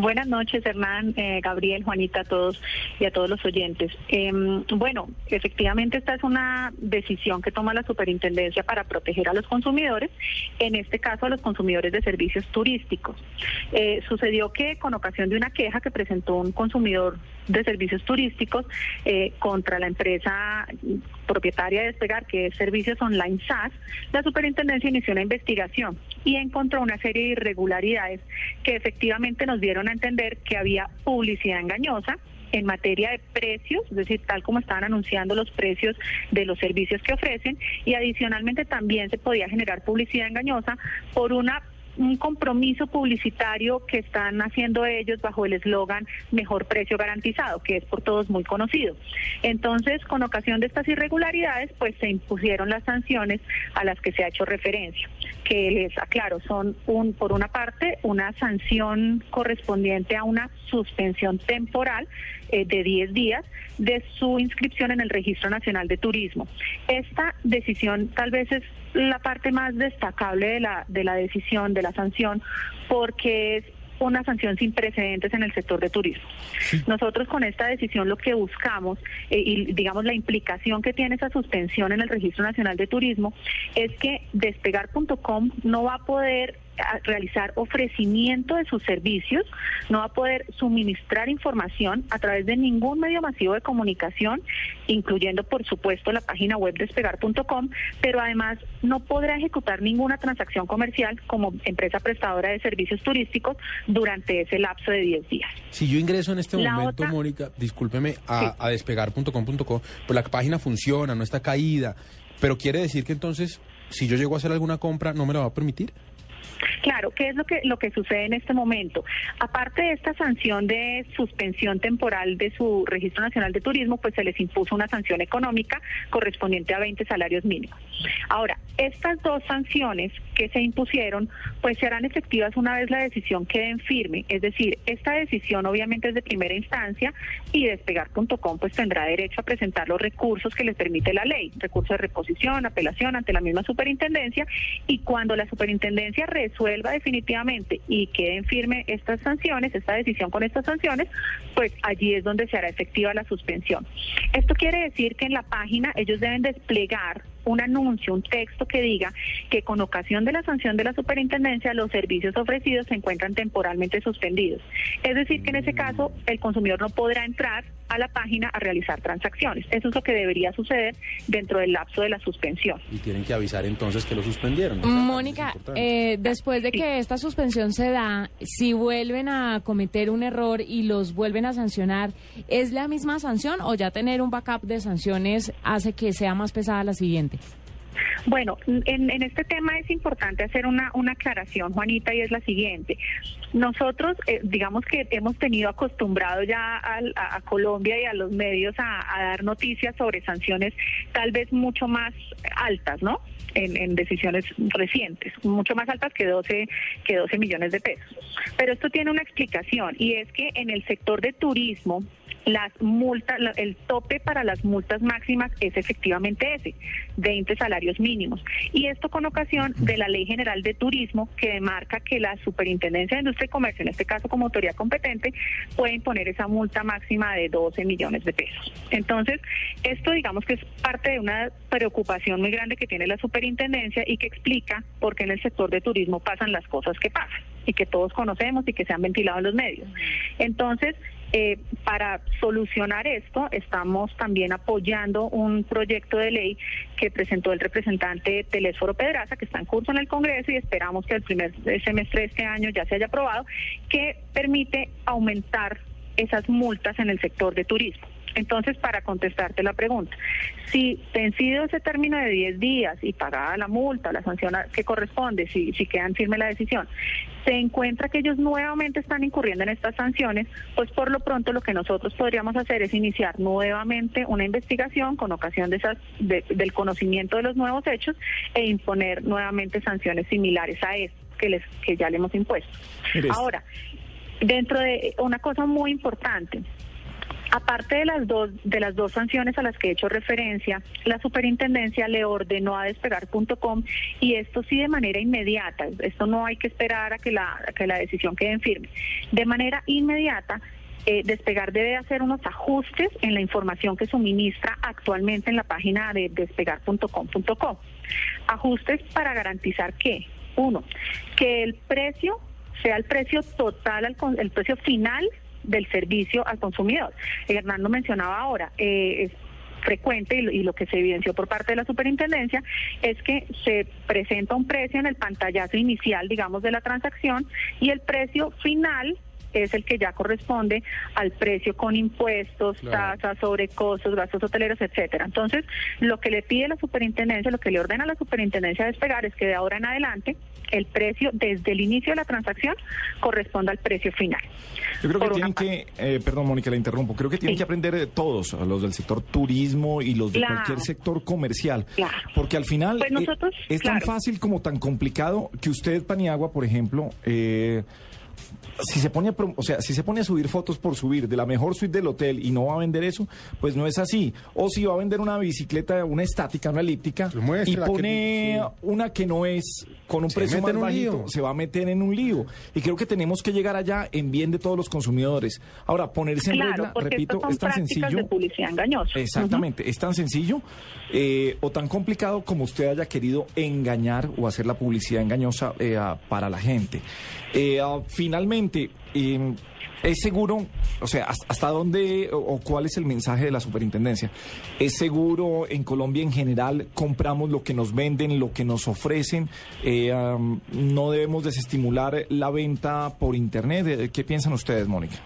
Buenas noches, Hernán, eh, Gabriel, Juanita, a todos y a todos los oyentes. Eh, bueno, efectivamente esta es una decisión que toma la superintendencia para proteger a los consumidores, en este caso a los consumidores de servicios turísticos. Eh, sucedió que con ocasión de una queja que presentó un consumidor de servicios turísticos eh, contra la empresa propietaria de Despegar, que es Servicios Online SAS, la superintendencia inició una investigación y encontró una serie de irregularidades que efectivamente nos dieron a entender que había publicidad engañosa en materia de precios, es decir, tal como estaban anunciando los precios de los servicios que ofrecen, y adicionalmente también se podía generar publicidad engañosa por una un compromiso publicitario que están haciendo ellos bajo el eslogan mejor precio garantizado, que es por todos muy conocido. Entonces, con ocasión de estas irregularidades, pues se impusieron las sanciones a las que se ha hecho referencia, que les aclaro, son un por una parte una sanción correspondiente a una suspensión temporal eh, de 10 días de su inscripción en el Registro Nacional de Turismo. Esta decisión tal vez es la parte más destacable de la, de la decisión, de la sanción, porque es una sanción sin precedentes en el sector de turismo. Nosotros con esta decisión lo que buscamos eh, y digamos la implicación que tiene esa suspensión en el Registro Nacional de Turismo es que despegar.com no va a poder realizar ofrecimiento de sus servicios, no va a poder suministrar información a través de ningún medio masivo de comunicación, incluyendo por supuesto la página web despegar.com, pero además no podrá ejecutar ninguna transacción comercial como empresa prestadora de servicios turísticos durante ese lapso de 10 días. Si yo ingreso en este La momento, otra- Mónica, discúlpeme, a, Sí. a despegar.com.co, pues la página funciona, no está caída, pero quiere decir que entonces, si yo llego a hacer alguna compra, ¿no me la va a permitir? Claro, ¿qué es lo que lo que sucede en este momento? Aparte de esta sanción de suspensión temporal de su Registro Nacional de Turismo, pues se les impuso una sanción económica correspondiente a 20 salarios mínimos. Ahora, estas dos sanciones que se impusieron, pues se harán efectivas una vez la decisión quede en firme, es decir, esta decisión obviamente es de primera instancia y despegar.com pues tendrá derecho a presentar los recursos que les permite la ley, recursos de reposición, apelación ante la misma superintendencia y cuando la superintendencia resuelva definitivamente y queden firme estas sanciones, esta decisión con estas sanciones, pues allí es donde se hará efectiva la suspensión. Esto quiere decir que en la página ellos deben desplegar un anuncio, un texto que diga que con ocasión de la sanción de la superintendencia los servicios ofrecidos se encuentran temporalmente suspendidos. Es decir, que en ese caso el consumidor no podrá entrar a la página a realizar transacciones. Eso es lo que debería suceder dentro del lapso de la suspensión. Y tienen que avisar entonces que lo suspendieron. ¿no? Mónica, eh, después de que esta suspensión se da, si vuelven a cometer un error y los vuelven a sancionar, ¿es la misma sanción o ya tener un backup de sanciones hace que sea más pesada la siguiente? Bueno, en, en este tema es importante hacer una, una aclaración, Juanita, y es la siguiente. Nosotros, eh, digamos que hemos tenido acostumbrado ya al- a, Colombia y a los medios a, a dar noticias sobre sanciones tal vez mucho más altas, ¿no? En, en decisiones recientes, mucho más altas que 12, que 12 millones de pesos. Pero esto tiene una explicación y es que en el sector de turismo, las multas, el tope para las multas máximas es efectivamente ese, 20 salarios mínimos. Y esto con ocasión de la Ley General de Turismo que demarca que la Superintendencia de Industria y Comercio, en este caso como autoridad competente, puede imponer esa multa máxima de 12 millones de pesos. Entonces, esto digamos que es parte de una preocupación muy grande que tiene la Superintendencia y que explica por qué en el sector de turismo pasan las cosas que pasan y que todos conocemos y que se han ventilado en los medios. Entonces, eh, para solucionar esto, estamos también apoyando un proyecto de ley que presentó el representante Telésforo Pedraza, que está en curso en el Congreso y esperamos que el primer semestre de este año ya se haya aprobado, que permite aumentar esas multas en el sector de turismo. Entonces, para contestarte la pregunta, si vencido ese término de 10 días y pagada la multa, la sanción que corresponde, si, si quedan firme la decisión, se encuentra que ellos nuevamente están incurriendo en estas sanciones, pues por lo pronto lo que nosotros podríamos hacer es iniciar nuevamente una investigación con ocasión de esas, de- del conocimiento de los nuevos hechos e imponer nuevamente sanciones similares a estas que, les, que ya le hemos impuesto. Ahora, dentro de una cosa muy importante, Aparte de las dos de las dos sanciones a las que he hecho referencia, la superintendencia le ordenó a despegar.com y esto sí de manera inmediata, esto no hay que esperar a que la que la decisión quede en firme. De manera inmediata eh, Despegar debe hacer unos ajustes en la información que suministra actualmente en la página de despegar.com.co. Ajustes para garantizar que, uno, que el precio sea el precio total, el precio final del servicio al consumidor. Hernando mencionaba ahora, eh, frecuente y lo que se evidenció por parte de la superintendencia es que se presenta un precio en el pantallazo inicial, digamos, de la transacción y el precio final es el que ya corresponde al precio con impuestos, Claro. tasas, sobrecostos, gastos hoteleros, etcétera. Entonces, lo que le pide la superintendencia, lo que le ordena a la superintendencia a despegar es que de ahora en adelante el precio desde el inicio de la transacción corresponda al precio final. Yo creo que Por tienen que, eh, perdón Mónica, la interrumpo, creo que tienen Sí. que aprender eh, todos, los del sector turismo y los de Claro. cualquier sector comercial, Claro. porque al final Pues eh, es tan fácil como tan complicado que usted, Paniagua, por ejemplo, eh, si se pone a, o sea, si se pone a subir fotos por subir de la mejor suite del hotel y no va a vender eso, pues no es así. O si va a vender una bicicleta, una estática, una elíptica Pues y pone que- una que no es con un Se precio más en bajito, se va a meter en un lío. Y creo que tenemos que llegar allá en bien de todos los consumidores. Ahora, ponerse en Claro, regla, porque repito, es tan sencillo. de publicidad engañosa. Exactamente, es tan sencillo eh, o tan complicado como usted haya querido engañar o hacer la publicidad engañosa eh, a- para la gente. Eh, finalmente, eh, ¿es seguro, o sea, hasta, dónde o, cuál es el mensaje de la superintendencia? ¿Es seguro en Colombia en general compramos lo que nos venden, lo que nos ofrecen? Eh, ¿No debemos desestimular la venta por Internet? Eh, ¿Qué piensan ustedes, Mónica?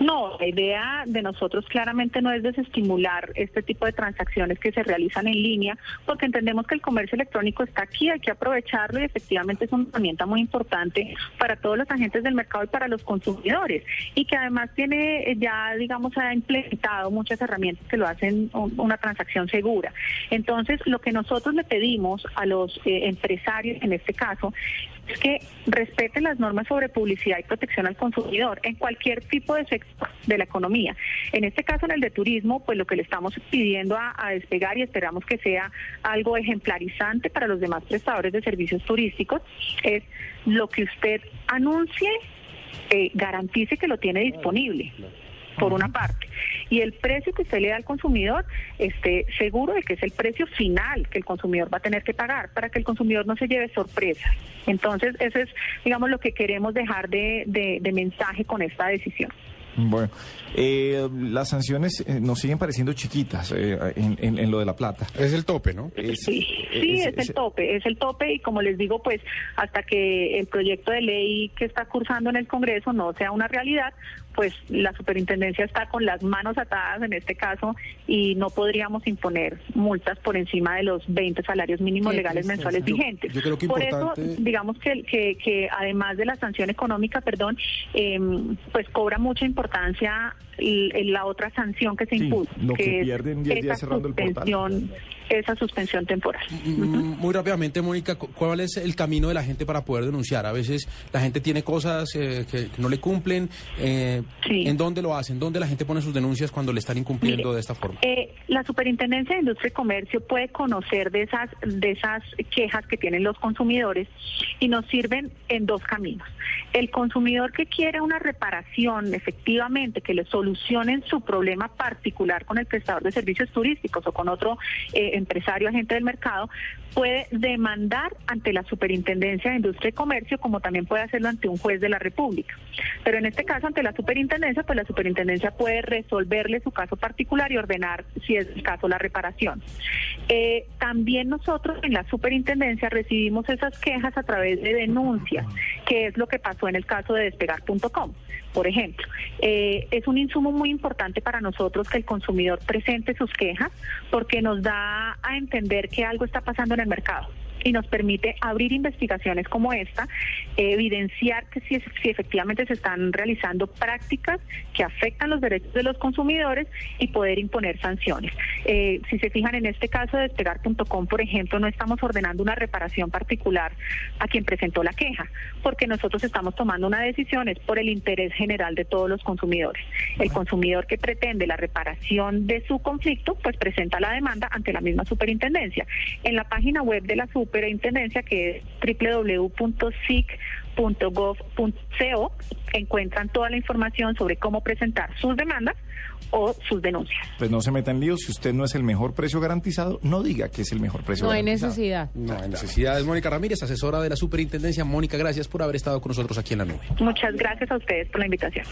No, la idea de nosotros claramente no es desestimular este tipo de transacciones que se realizan en línea, porque entendemos que el comercio electrónico está aquí, hay que aprovecharlo y efectivamente es una herramienta muy importante para todos los agentes del mercado y para los consumidores, y que además tiene eh, ya, digamos, ha implementado muchas herramientas que lo hacen un- una transacción segura. Entonces, lo que nosotros le pedimos a los eh, empresarios, en este caso, es que respeten las normas sobre publicidad y protección al consumidor en cualquier tipo de sector de la economía. En este caso, en el de turismo, pues lo que le estamos pidiendo a, a despegar y esperamos que sea algo ejemplarizante para los demás prestadores de servicios turísticos es lo que usted anuncie, eh, garantice que lo tiene disponible por una parte. Y el precio que usted le da al consumidor esté seguro de que es el precio final que el consumidor va a tener que pagar para que el consumidor no se lleve sorpresas. Entonces, eso es, digamos, lo que queremos dejar de, de- de mensaje con esta decisión. Bueno, eh, las sanciones eh, nos siguen pareciendo chiquitas eh, en, en- en lo de la plata. Es el tope, ¿no? Es- Sí, sí, es- es, es- el tope, es el tope y como les digo, pues hasta que el proyecto de ley que está cursando en el Congreso no sea una realidad, pues la superintendencia está con las manos atadas en este caso y no podríamos imponer multas por encima de los 20 salarios mínimos legales mensuales vigentes. yo creo que por importante- eso, digamos que, que, que además de la sanción económica, perdón, em, pues cobra mucha importancia la otra sanción que se Sí, impuso, lo que es pierden 10 días esa cerrando el portal. Esa suspensión temporal. Mm, Muy rápidamente, Mónica, cu- ¿cuál es el camino de la gente para poder denunciar? A veces la gente tiene cosas eh, que, que no le cumplen. eh, Sí. ¿En dónde lo hacen? ¿Dónde la gente pone sus denuncias cuando le están incumpliendo Mire, de esta forma? Eh, la Superintendencia de Industria y Comercio puede conocer de esas, de esas quejas que tienen los consumidores y nos sirven en dos caminos. El consumidor que quiere una reparación, efectivamente, que le solucionen su problema particular con el prestador de servicios turísticos o con otro eh, empresario, agente del mercado, puede demandar ante la Superintendencia de Industria y Comercio, como también puede hacerlo ante un juez de la República. Pero en este caso, ante la Superintendencia, pues la Superintendencia puede resolverle su caso particular y ordenar, si es el caso, la reparación. Eh, también nosotros en la Superintendencia recibimos esas quejas a través de denuncias que es lo que pasó en el caso de despegar.com. Por ejemplo, eh, es un insumo muy importante para nosotros que el consumidor presente sus quejas porque nos da a entender que algo está pasando en el mercado y nos permite abrir investigaciones como esta, evidenciar que si, si, efectivamente se están realizando prácticas que afectan los derechos de los consumidores y poder imponer sanciones. Eh, si se fijan en este caso de despegar.com, por ejemplo, no estamos ordenando una reparación particular a quien presentó la queja, porque nosotros estamos tomando una decisión es por el interés general de todos los consumidores. El consumidor que pretende la reparación de su conflicto, pues presenta la demanda ante la misma superintendencia. En la página web de la superintendencia, que es www.sic.gov.co, encuentran toda la información sobre cómo presentar sus demandas o sus denuncias. Pues no se meta en líos, si usted no es el mejor precio garantizado, no diga que es el mejor precio No hay garantizado. necesidad. No hay necesidades. Mónica Ramírez, asesora de la Superintendencia. Mónica, gracias por haber estado con nosotros aquí en la nube. Muchas gracias a ustedes por la invitación.